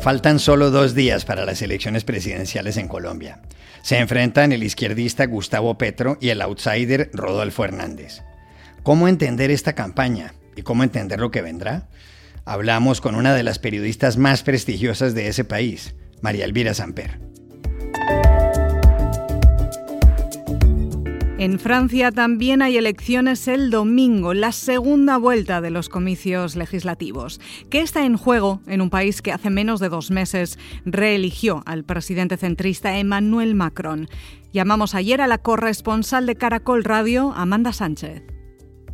Faltan solo dos días para las elecciones presidenciales en Colombia. Se enfrentan el izquierdista Gustavo Petro y el outsider Rodolfo Hernández. ¿Cómo entender esta campaña y cómo entender lo que vendrá? Hablamos con una de las periodistas más prestigiosas de ese país, María Elvira Samper. En Francia también hay elecciones el domingo, la segunda vuelta de los comicios legislativos. ¿Qué está en juego en un país que hace menos de dos meses reeligió al presidente centrista Emmanuel Macron? Llamamos ayer a la corresponsal de Caracol Radio, Amanda Sánchez.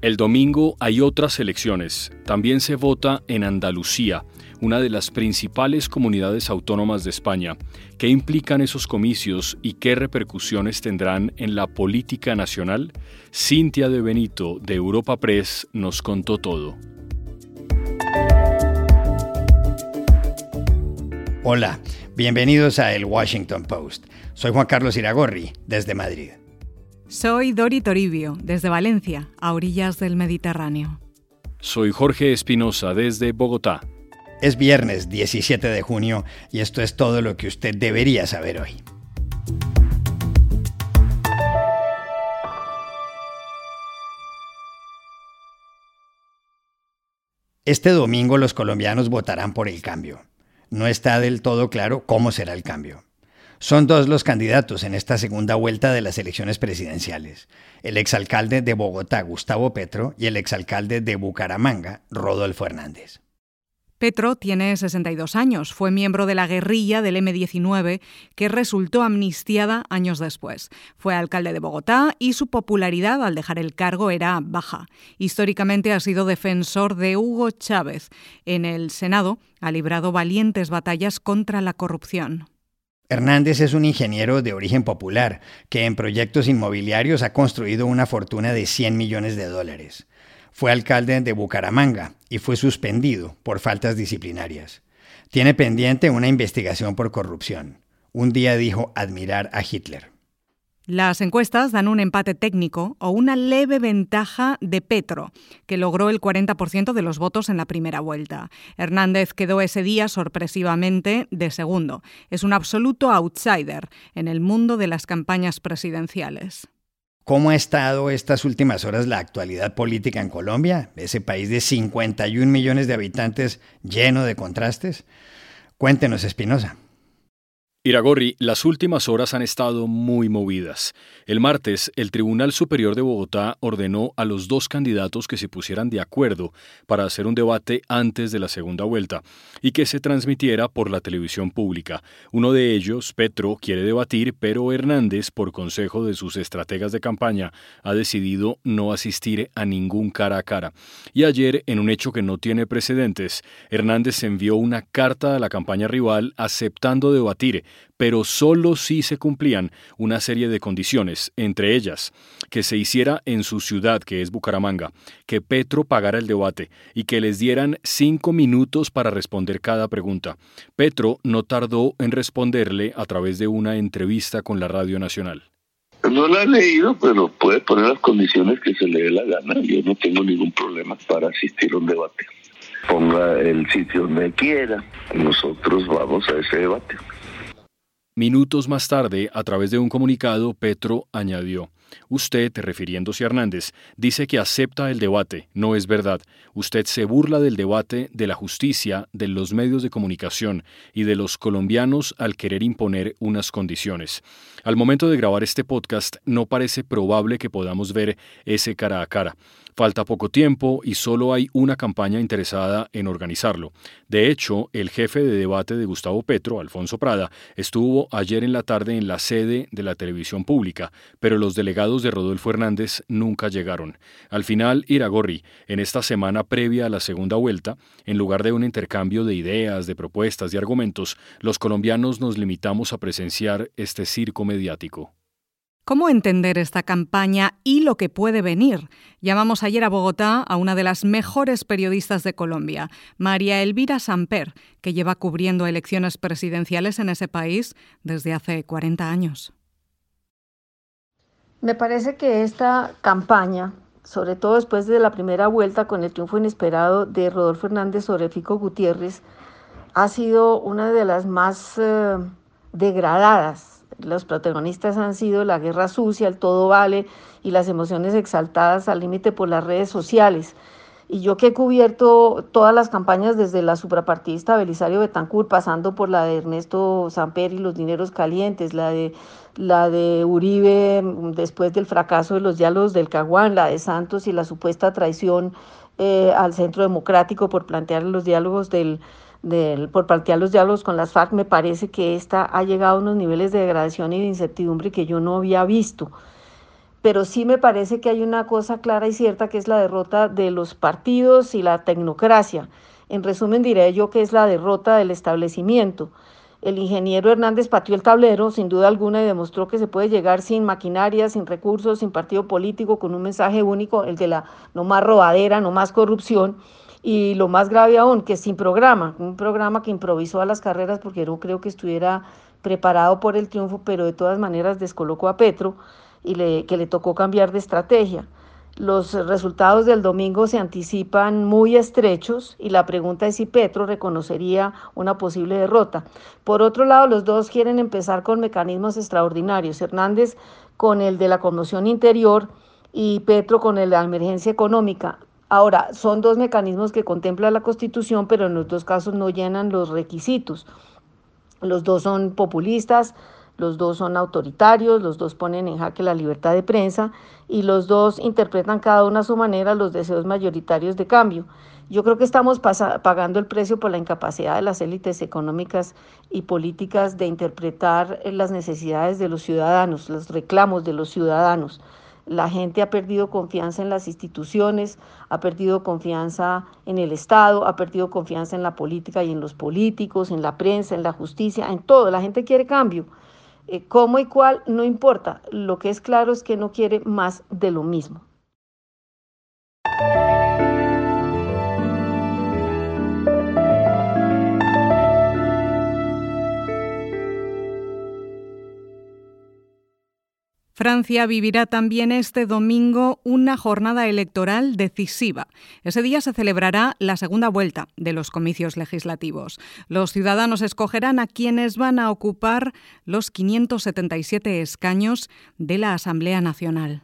El domingo hay otras elecciones. También se vota en Andalucía una de las principales comunidades autónomas de España. ¿Qué implican esos comicios y qué repercusiones tendrán en la política nacional? Cintia de Benito de Europa Press nos contó todo. Hola, bienvenidos a El Washington Post. Soy Juan Carlos Iragorri, desde Madrid. Soy Dori Toribio, desde Valencia, a orillas del Mediterráneo. Soy Jorge Espinosa, desde Bogotá. Es viernes 17 de junio y esto es todo lo que usted debería saber hoy. Este domingo los colombianos votarán por el cambio. No está del todo claro cómo será el cambio. Son dos los candidatos en esta segunda vuelta de las elecciones presidenciales. El exalcalde de Bogotá, Gustavo Petro, y el exalcalde de Bucaramanga, Rodolfo Hernández. Petro tiene 62 años, fue miembro de la guerrilla del M-19 que resultó amnistiada años después. Fue alcalde de Bogotá y su popularidad al dejar el cargo era baja. Históricamente ha sido defensor de Hugo Chávez. En el Senado ha librado valientes batallas contra la corrupción. Hernández es un ingeniero de origen popular que en proyectos inmobiliarios ha construido una fortuna de 100 millones de dólares. Fue alcalde de Bucaramanga y fue suspendido por faltas disciplinarias. Tiene pendiente una investigación por corrupción. Un día dijo admirar a Hitler. Las encuestas dan un empate técnico o una leve ventaja de Petro, que logró el 40% de los votos en la primera vuelta. Hernández quedó ese día sorpresivamente de segundo. Es un absoluto outsider en el mundo de las campañas presidenciales. ¿Cómo ha estado estas últimas horas la actualidad política en Colombia, ese país de 51 millones de habitantes lleno de contrastes? Cuéntenos, Espinosa. Iragorri, las últimas horas han estado muy movidas. El martes, el Tribunal Superior de Bogotá ordenó a los dos candidatos que se pusieran de acuerdo para hacer un debate antes de la segunda vuelta y que se transmitiera por la televisión pública. Uno de ellos, Petro, quiere debatir, pero Hernández, por consejo de sus estrategas de campaña, ha decidido no asistir a ningún cara a cara. Y ayer, en un hecho que no tiene precedentes, Hernández envió una carta a la campaña rival aceptando debatir pero solo si se cumplían una serie de condiciones, entre ellas que se hiciera en su ciudad, que es Bucaramanga, que Petro pagara el debate y que les dieran cinco minutos para responder cada pregunta. Petro no tardó en responderle a través de una entrevista con la Radio Nacional. No la he leído, pero puede poner las condiciones que se le dé la gana. Yo no tengo ningún problema para asistir a un debate. Ponga el sitio donde quiera. Nosotros vamos a ese debate. Minutos más tarde, a través de un comunicado, Petro añadió, Usted, refiriéndose a Hernández, dice que acepta el debate. No es verdad. Usted se burla del debate, de la justicia, de los medios de comunicación y de los colombianos al querer imponer unas condiciones. Al momento de grabar este podcast, no parece probable que podamos ver ese cara a cara. Falta poco tiempo y solo hay una campaña interesada en organizarlo. De hecho, el jefe de debate de Gustavo Petro, Alfonso Prada, estuvo ayer en la tarde en la sede de la televisión pública, pero los delegados de Rodolfo Hernández nunca llegaron. Al final, Iragorri, en esta semana previa a la segunda vuelta, en lugar de un intercambio de ideas, de propuestas, de argumentos, los colombianos nos limitamos a presenciar este circo mediático. ¿Cómo entender esta campaña y lo que puede venir? Llamamos ayer a Bogotá a una de las mejores periodistas de Colombia, María Elvira Samper, que lleva cubriendo elecciones presidenciales en ese país desde hace 40 años. Me parece que esta campaña, sobre todo después de la primera vuelta con el triunfo inesperado de Rodolfo Hernández sobre Fico Gutiérrez, ha sido una de las más eh, degradadas los protagonistas han sido la guerra sucia, el todo vale y las emociones exaltadas al límite por las redes sociales. Y yo que he cubierto todas las campañas desde la suprapartidista Belisario Betancourt, pasando por la de Ernesto Samper y los dineros calientes, la de, la de Uribe después del fracaso de los diálogos del Caguán, la de Santos y la supuesta traición eh, al Centro Democrático por plantear los diálogos del, por plantear los diálogos con las FARC, me parece que esta ha llegado a unos niveles de degradación y de incertidumbre que yo no había visto. Pero sí me parece que hay una cosa clara y cierta que es la derrota de los partidos y la tecnocracia. En resumen, diré yo que es la derrota del establecimiento. El ingeniero Hernández pateó el tablero, sin duda alguna, y demostró que se puede llegar sin maquinaria, sin recursos, sin partido político, con un mensaje único, el de la no más robadera, no más corrupción y lo más grave aún, que sin programa, un programa que improvisó a las carreras porque no creo que estuviera preparado por el triunfo, pero de todas maneras descolocó a Petro y le, que le tocó cambiar de estrategia. Los resultados del domingo se anticipan muy estrechos y la pregunta es si Petro reconocería una posible derrota. Por otro lado, los dos quieren empezar con mecanismos extraordinarios. Hernández con el de la conmoción interior y Petro con el de la emergencia económica. Ahora, son dos mecanismos que contempla la Constitución, pero en los dos casos no llenan los requisitos. Los dos son populistas, los dos son autoritarios, los dos ponen en jaque la libertad de prensa y los dos interpretan cada uno a su manera los deseos mayoritarios de cambio. Yo creo que estamos pagando el precio por la incapacidad de las élites económicas y políticas de interpretar las necesidades de los ciudadanos, los reclamos de los ciudadanos. La gente ha perdido confianza en las instituciones, ha perdido confianza en el Estado, ha perdido confianza en la política y en los políticos, en la prensa, en la justicia, en todo. La gente quiere cambio. Eh, ¿Cómo y cuál? No importa. Lo que es claro es que no quiere más de lo mismo. Francia vivirá también este domingo una jornada electoral decisiva. Ese día se celebrará la segunda vuelta de los comicios legislativos. Los ciudadanos escogerán a quienes van a ocupar los 577 escaños de la Asamblea Nacional.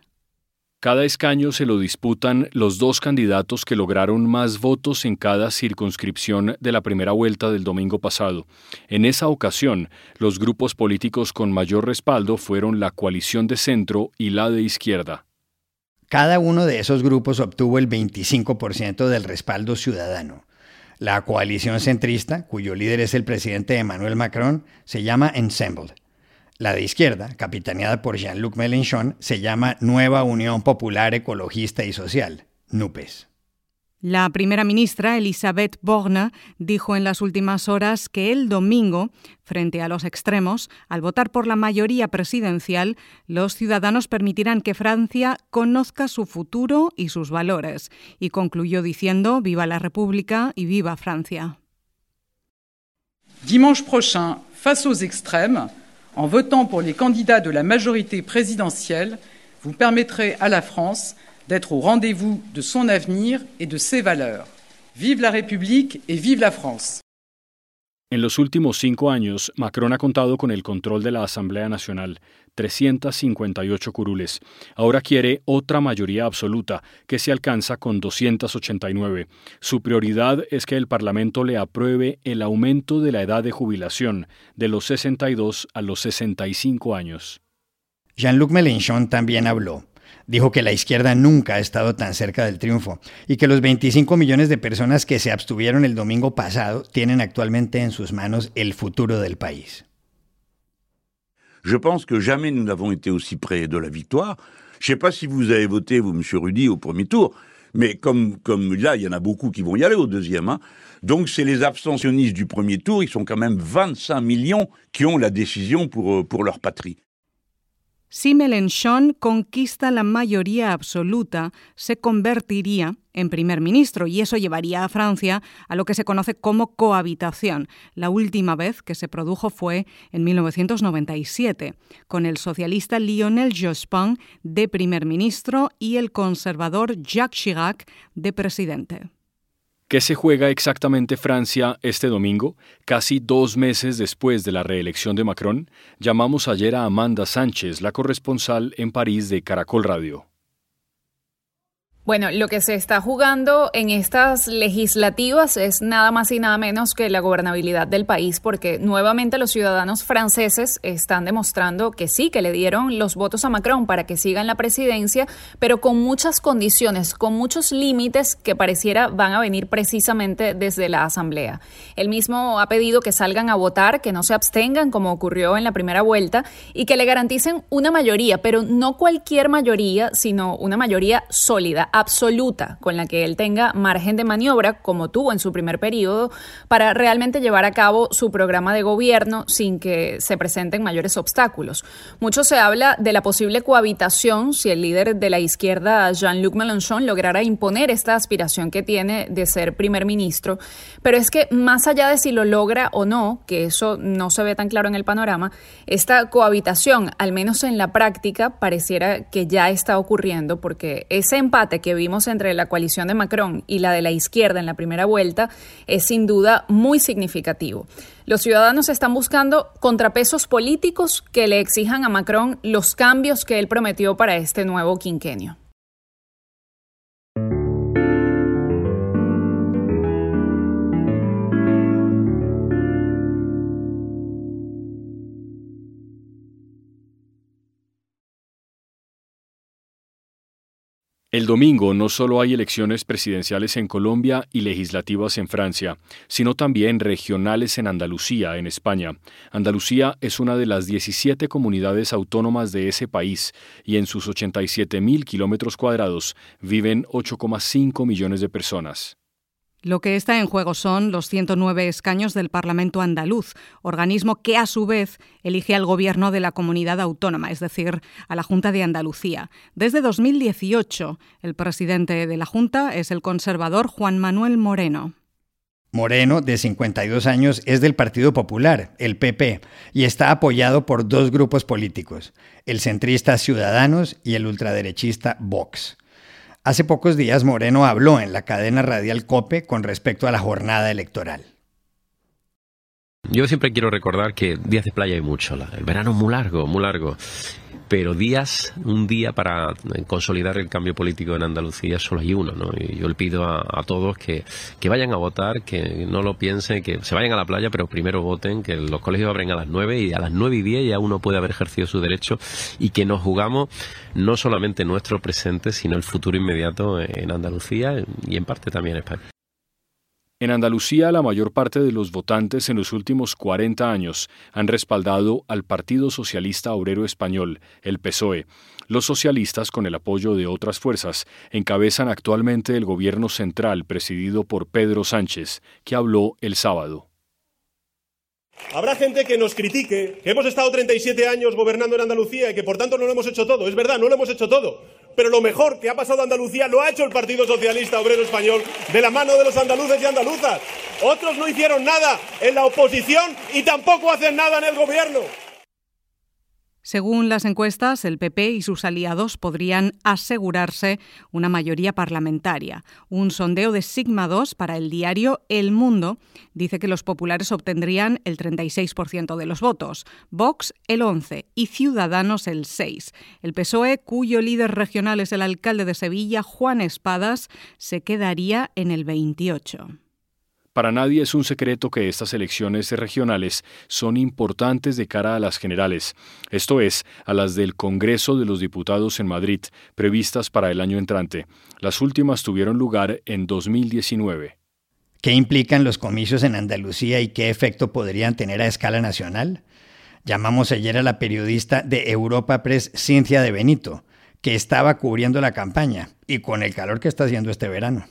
Cada escaño se lo disputan los dos candidatos que lograron más votos en cada circunscripción de la primera vuelta del domingo pasado. En esa ocasión, los grupos políticos con mayor respaldo fueron la coalición de centro y la de izquierda. Cada uno de esos grupos obtuvo el 25% del respaldo ciudadano. La coalición centrista, cuyo líder es el presidente Emmanuel Macron, se llama Ensemble la de izquierda, capitaneada por Jean-Luc Mélenchon, se llama Nueva Unión Popular Ecologista y Social, NUPES. La primera ministra, Elisabeth Borne, dijo en las últimas horas que el domingo, frente a los extremos, al votar por la mayoría presidencial, los ciudadanos permitirán que Francia conozca su futuro y sus valores, y concluyó diciendo Viva la República y viva Francia. Dimanche prochain, face aux extrêmes, En votant pour les candidats de la majorité présidentielle, vous permettrez à la France d'être au rendez-vous de son avenir et de ses valeurs. Vive la République et vive la France. En los últimos cinco años, Macron ha contado con el control de la Asamblea Nacional, 358 curules. Ahora quiere otra mayoría absoluta, que se alcanza con 289. Su prioridad es que el Parlamento le apruebe el aumento de la edad de jubilación de los 62 a los 65 años. Jean-Luc Mélenchon también habló dijo que la izquierda nunca ha estado tan cerca del triunfo y que los 25 millones de personas que se abstuvieron el domingo pasado tienen actualmente en sus manos el futuro del país. Je pense que jamais nous n'avons été aussi près de la victoire. Je sais pas si vous avez voté, vous, Monsieur Rudy, au premier tour, mais comme, comme là, il y en a beaucoup qui vont y aller au deuxième. Hein. Donc, c'est les abstentionnistes du premier tour, ils sont quand même 25 millions qui ont la décision pour, euh, pour leur patrie. Si Mélenchon conquista la mayoría absoluta, se convertiría en primer ministro y eso llevaría a Francia a lo que se conoce como cohabitación. La última vez que se produjo fue en 1997, con el socialista Lionel Jospin de primer ministro y el conservador Jacques Chirac de presidente. ¿Qué se juega exactamente Francia este domingo, casi dos meses después de la reelección de Macron? Llamamos ayer a Amanda Sánchez, la corresponsal en París de Caracol Radio. Bueno, lo que se está jugando en estas legislativas es nada más y nada menos que la gobernabilidad del país, porque nuevamente los ciudadanos franceses están demostrando que sí, que le dieron los votos a Macron para que siga en la presidencia, pero con muchas condiciones, con muchos límites que pareciera van a venir precisamente desde la Asamblea. Él mismo ha pedido que salgan a votar, que no se abstengan como ocurrió en la primera vuelta y que le garanticen una mayoría, pero no cualquier mayoría, sino una mayoría sólida absoluta con la que él tenga margen de maniobra, como tuvo en su primer periodo, para realmente llevar a cabo su programa de gobierno sin que se presenten mayores obstáculos. Mucho se habla de la posible cohabitación si el líder de la izquierda, Jean-Luc Mélenchon, lograra imponer esta aspiración que tiene de ser primer ministro, pero es que más allá de si lo logra o no, que eso no se ve tan claro en el panorama, esta cohabitación, al menos en la práctica, pareciera que ya está ocurriendo porque ese empate que vimos entre la coalición de Macron y la de la izquierda en la primera vuelta es sin duda muy significativo. Los ciudadanos están buscando contrapesos políticos que le exijan a Macron los cambios que él prometió para este nuevo quinquenio. El domingo no solo hay elecciones presidenciales en Colombia y legislativas en Francia, sino también regionales en Andalucía, en España. Andalucía es una de las 17 comunidades autónomas de ese país y en sus 87 mil kilómetros cuadrados viven 8,5 millones de personas. Lo que está en juego son los 109 escaños del Parlamento andaluz, organismo que a su vez elige al gobierno de la comunidad autónoma, es decir, a la Junta de Andalucía. Desde 2018, el presidente de la Junta es el conservador Juan Manuel Moreno. Moreno, de 52 años, es del Partido Popular, el PP, y está apoyado por dos grupos políticos, el centrista Ciudadanos y el ultraderechista Vox. Hace pocos días Moreno habló en la cadena radial COPE con respecto a la jornada electoral. Yo siempre quiero recordar que días de playa hay mucho. El verano es muy largo, muy largo pero días, un día para consolidar el cambio político en Andalucía solo hay uno, ¿no? Y yo le pido a, todos que, que, vayan a votar, que no lo piensen, que se vayan a la playa, pero primero voten, que los colegios abren a las nueve y a las nueve y diez ya uno puede haber ejercido su derecho y que nos jugamos no solamente nuestro presente, sino el futuro inmediato en Andalucía y en parte también en España. En Andalucía, la mayor parte de los votantes en los últimos 40 años han respaldado al Partido Socialista Obrero Español, el PSOE. Los socialistas, con el apoyo de otras fuerzas, encabezan actualmente el gobierno central presidido por Pedro Sánchez, que habló el sábado. Habrá gente que nos critique, que hemos estado 37 años gobernando en Andalucía y que por tanto no lo hemos hecho todo. Es verdad, no lo hemos hecho todo pero lo mejor que ha pasado a Andalucía lo ha hecho el Partido Socialista Obrero Español de la mano de los andaluces y andaluzas. Otros no hicieron nada en la oposición y tampoco hacen nada en el gobierno. Según las encuestas, el PP y sus aliados podrían asegurarse una mayoría parlamentaria. Un sondeo de Sigma 2 para el diario El Mundo dice que los populares obtendrían el 36% de los votos, Vox el 11% y Ciudadanos el 6%. El PSOE, cuyo líder regional es el alcalde de Sevilla, Juan Espadas, se quedaría en el 28%. Para nadie es un secreto que estas elecciones regionales son importantes de cara a las generales, esto es, a las del Congreso de los Diputados en Madrid, previstas para el año entrante. Las últimas tuvieron lugar en 2019. ¿Qué implican los comicios en Andalucía y qué efecto podrían tener a escala nacional? Llamamos ayer a la periodista de Europa Press, Cincia de Benito, que estaba cubriendo la campaña y con el calor que está haciendo este verano.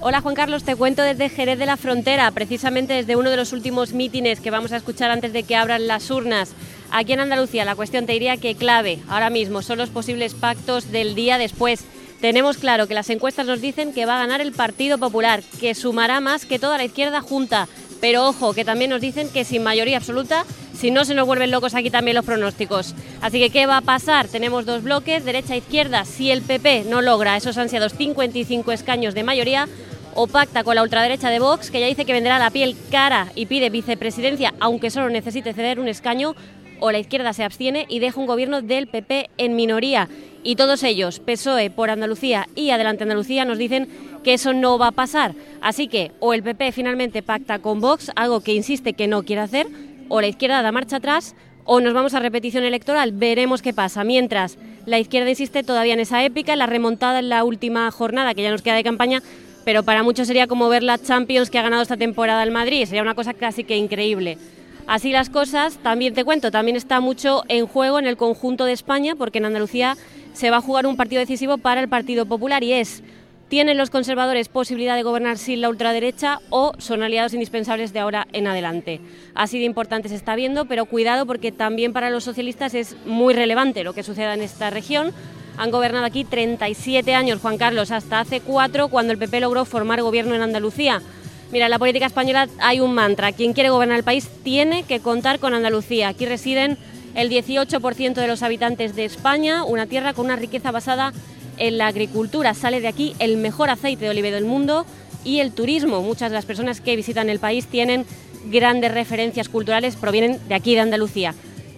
Hola Juan Carlos, te cuento desde Jerez de la Frontera, precisamente desde uno de los últimos mítines que vamos a escuchar antes de que abran las urnas. Aquí en Andalucía la cuestión te diría que clave ahora mismo son los posibles pactos del día después. Tenemos claro que las encuestas nos dicen que va a ganar el Partido Popular, que sumará más que toda la izquierda junta. Pero ojo, que también nos dicen que sin mayoría absoluta, si no se nos vuelven locos aquí también los pronósticos. Así que, ¿qué va a pasar? Tenemos dos bloques, derecha e izquierda. Si el PP no logra esos ansiados 55 escaños de mayoría, o pacta con la ultraderecha de Vox, que ya dice que vendrá la piel cara y pide vicepresidencia, aunque solo necesite ceder un escaño, o la izquierda se abstiene y deja un gobierno del PP en minoría. Y todos ellos, PSOE por Andalucía y Adelante Andalucía, nos dicen que eso no va a pasar. Así que o el PP finalmente pacta con Vox, algo que insiste que no quiere hacer, o la izquierda da marcha atrás, o nos vamos a repetición electoral. Veremos qué pasa. Mientras la izquierda insiste todavía en esa épica, la remontada en la última jornada que ya nos queda de campaña pero para muchos sería como ver la Champions que ha ganado esta temporada el Madrid, sería una cosa casi que increíble. Así las cosas, también te cuento, también está mucho en juego en el conjunto de España, porque en Andalucía se va a jugar un partido decisivo para el Partido Popular y es, ¿tienen los conservadores posibilidad de gobernar sin la ultraderecha o son aliados indispensables de ahora en adelante? Así de importante se está viendo, pero cuidado porque también para los socialistas es muy relevante lo que suceda en esta región han gobernado aquí 37 años, Juan Carlos, hasta hace cuatro cuando el PP logró formar gobierno en Andalucía. Mira, en la política española hay un mantra. Quien quiere gobernar el país tiene que contar con Andalucía. Aquí residen el 18% de los habitantes de España, una tierra con una riqueza basada en la agricultura. Sale de aquí el mejor aceite de oliva del mundo y el turismo. Muchas de las personas que visitan el país tienen grandes referencias culturales, provienen de aquí, de Andalucía.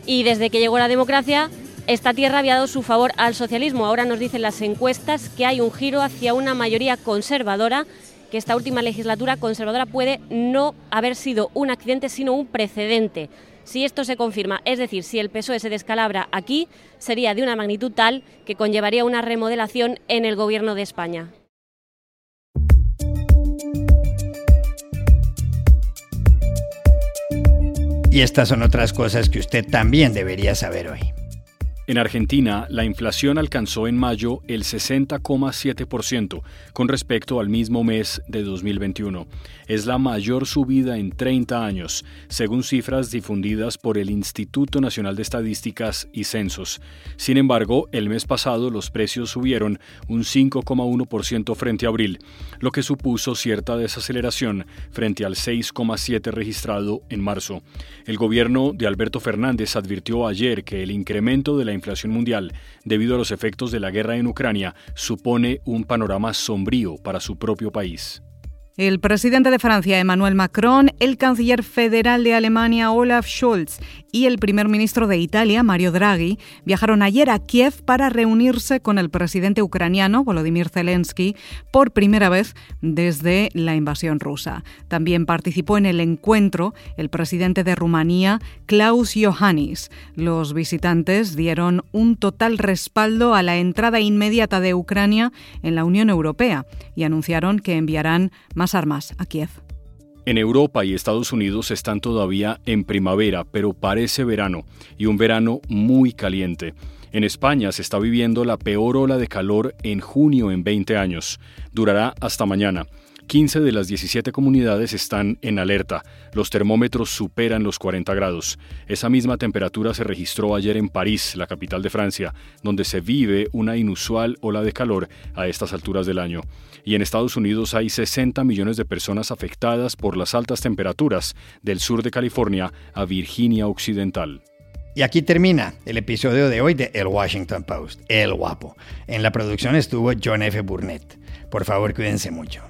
Y desde que llegó la democracia, esta tierra había dado su favor al socialismo. Ahora nos dicen las encuestas que hay un giro hacia una mayoría conservadora, que esta última legislatura conservadora puede no haber sido un accidente, sino un precedente. Si esto se confirma, es decir, si el PSOE se descalabra aquí, sería de una magnitud tal que conllevaría una remodelación en el gobierno de España. Y estas son otras cosas que usted también debería saber hoy. En Argentina, la inflación alcanzó en mayo el 60,7% con respecto al mismo mes de 2021. Es la mayor subida en 30 años, según cifras difundidas por el Instituto Nacional de Estadísticas y Censos. Sin embargo, el mes pasado los precios subieron un 5,1% frente a abril, lo que supuso cierta desaceleración frente al 6,7% registrado en marzo. El gobierno de Alberto Fernández advirtió ayer que el incremento de la inflación mundial debido a los efectos de la guerra en Ucrania supone un panorama sombrío para su propio país. El presidente de Francia, Emmanuel Macron, el canciller federal de Alemania, Olaf Scholz, y el primer ministro de Italia, Mario Draghi, viajaron ayer a Kiev para reunirse con el presidente ucraniano, Volodymyr Zelensky, por primera vez desde la invasión rusa. También participó en el encuentro el presidente de Rumanía, Klaus Iohannis. Los visitantes dieron un total respaldo a la entrada inmediata de Ucrania en la Unión Europea y anunciaron que enviarán armas a Kiev. En Europa y Estados Unidos están todavía en primavera, pero parece verano, y un verano muy caliente. En España se está viviendo la peor ola de calor en junio en 20 años. Durará hasta mañana. 15 de las 17 comunidades están en alerta. Los termómetros superan los 40 grados. Esa misma temperatura se registró ayer en París, la capital de Francia, donde se vive una inusual ola de calor a estas alturas del año. Y en Estados Unidos hay 60 millones de personas afectadas por las altas temperaturas del sur de California a Virginia Occidental. Y aquí termina el episodio de hoy de El Washington Post, El Guapo. En la producción estuvo John F. Burnett. Por favor, cuídense mucho.